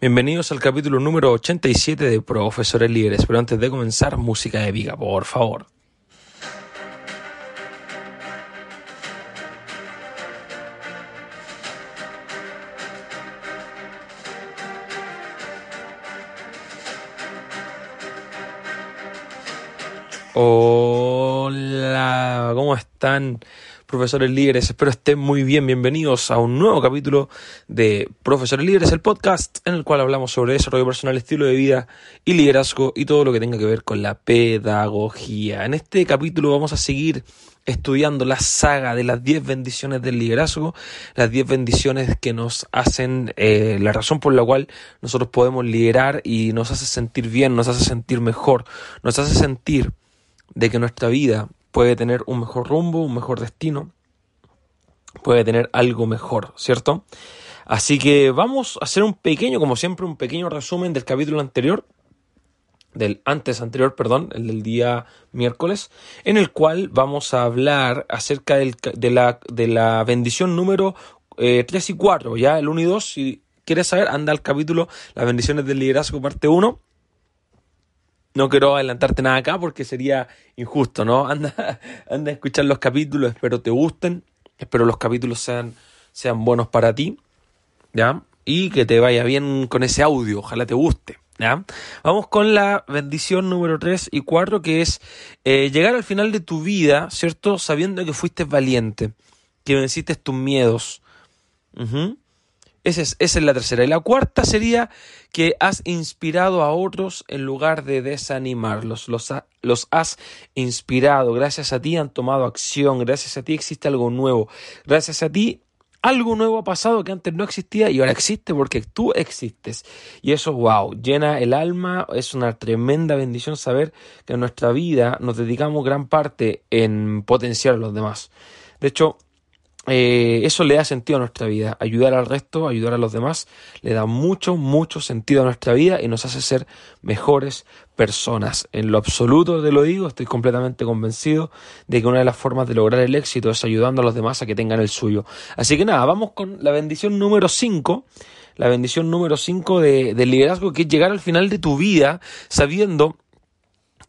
Bienvenidos al capítulo número 87 de Profesores Líderes, pero antes de comenzar, música épica, por favor. Hola, ¿cómo están? profesores líderes. Espero estén muy bien. Bienvenidos a un nuevo capítulo de Profesores Líderes, el podcast en el cual hablamos sobre desarrollo personal, estilo de vida y liderazgo y todo lo que tenga que ver con la pedagogía. En este capítulo vamos a seguir estudiando la saga de las 10 bendiciones del liderazgo, las 10 bendiciones que nos hacen, eh, la razón por la cual nosotros podemos liderar y nos hace sentir bien, nos hace sentir mejor, nos hace sentir de que nuestra vida puede tener un mejor rumbo, un mejor destino, puede tener algo mejor, ¿cierto? Así que vamos a hacer un pequeño, como siempre, un pequeño resumen del capítulo anterior, del antes anterior, perdón, el del día miércoles, en el cual vamos a hablar acerca del, de, la, de la bendición número 3 eh, y 4, ya el 1 y 2, si quieres saber, anda al capítulo Las bendiciones del liderazgo parte 1 no quiero adelantarte nada acá porque sería injusto, ¿no? Anda, anda a escuchar los capítulos, espero te gusten, espero los capítulos sean, sean buenos para ti, ¿ya? Y que te vaya bien con ese audio, ojalá te guste. ¿Ya? Vamos con la bendición número 3 y 4, que es eh, llegar al final de tu vida, ¿cierto? Sabiendo que fuiste valiente, que venciste tus miedos. Esa es, la tercera. Y la cuarta sería que has inspirado a otros en lugar de desanimarlos. Los, los has inspirado. Gracias a ti han tomado acción. Gracias a ti existe algo nuevo. Gracias a ti algo nuevo ha pasado que antes no existía y ahora existe porque tú existes. Y eso, wow, llena el alma. Es una tremenda bendición saber que en nuestra vida nos dedicamos gran parte en potenciar a los demás. De hecho, eh, eso le da sentido a nuestra vida. Ayudar al resto, ayudar a los demás, le da mucho, mucho sentido a nuestra vida y nos hace ser mejores personas. En lo absoluto te lo digo, estoy completamente convencido de que una de las formas de lograr el éxito es ayudando a los demás a que tengan el suyo. Así que nada, vamos con la bendición número 5. La bendición número 5 de, del liderazgo, que es llegar al final de tu vida sabiendo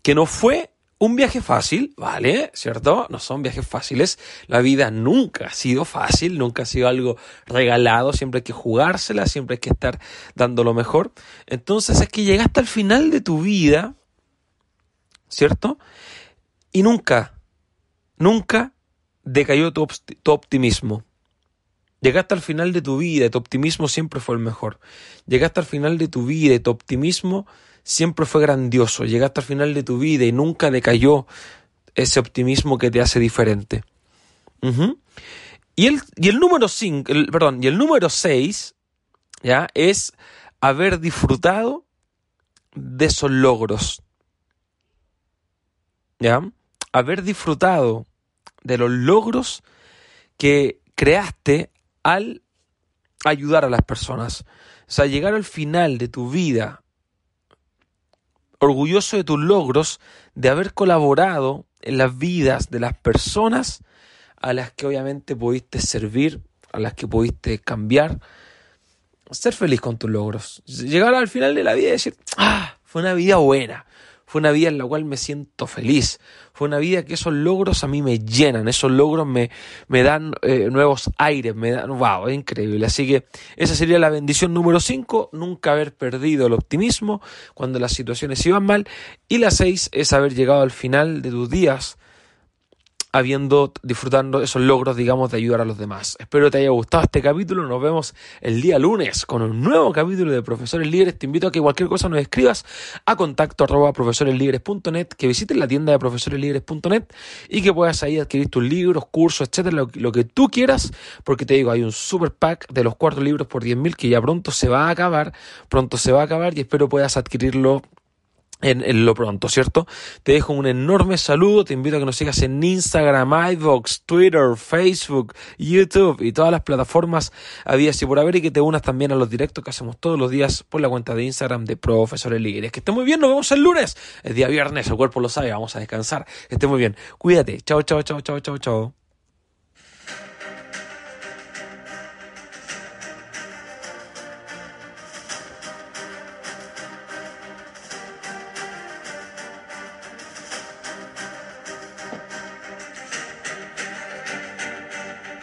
que no fue un viaje fácil, ¿vale? ¿Cierto? No son viajes fáciles. La vida nunca ha sido fácil, nunca ha sido algo regalado. Siempre hay que jugársela, siempre hay que estar dando lo mejor. Entonces es que llegaste al final de tu vida, ¿cierto? Y nunca, nunca decayó tu, tu optimismo. Llegaste al final de tu vida y tu optimismo siempre fue el mejor. Llegaste al final de tu vida y tu optimismo siempre fue grandioso, llegaste al final de tu vida y nunca decayó ese optimismo que te hace diferente. y, el, y el número 5, perdón, y el número 6, ¿ya? Es haber disfrutado de esos logros. ¿Ya? Haber disfrutado de los logros que creaste al ayudar a las personas. O sea, llegar al final de tu vida orgulloso de tus logros, de haber colaborado en las vidas de las personas a las que obviamente pudiste servir, a las que pudiste cambiar. Ser feliz con tus logros. Llegar al final de la vida y decir, ah, fue una vida buena. Fue una vida en la cual me siento feliz. Fue una vida que esos logros a mí me llenan, esos logros me, me dan eh, nuevos aires, me dan, wow, es increíble. Así que esa sería la bendición número 5, nunca haber perdido el optimismo cuando las situaciones iban mal. Y la 6 es haber llegado al final de tus días habiendo, disfrutando esos logros, digamos, de ayudar a los demás. Espero te haya gustado este capítulo. Nos vemos el día lunes con un nuevo capítulo de Profesores Líderes. Te invito a que cualquier cosa nos escribas a contacto arroba profesoreslíderes.net, que visites la tienda de profesoreslíderes.net y que puedas ahí adquirir tus libros, cursos, etcétera, lo, lo que tú quieras, porque te digo, hay un super pack de los cuatro libros por 10.000 que ya pronto se va a acabar, pronto se va a acabar y espero puedas adquirirlo en, lo pronto, ¿cierto? Te dejo un enorme saludo, te invito a que nos sigas en Instagram, iVoox, Twitter, Facebook, YouTube y todas las plataformas habías y por haber y que te unas también a los directos que hacemos todos los días por la cuenta de Instagram de Profesores Líderes. Que esté muy bien, nos vemos el lunes, el día viernes, el cuerpo lo sabe, vamos a descansar, que esté muy bien, cuídate, chao, chao, chao, chao, chao, chao.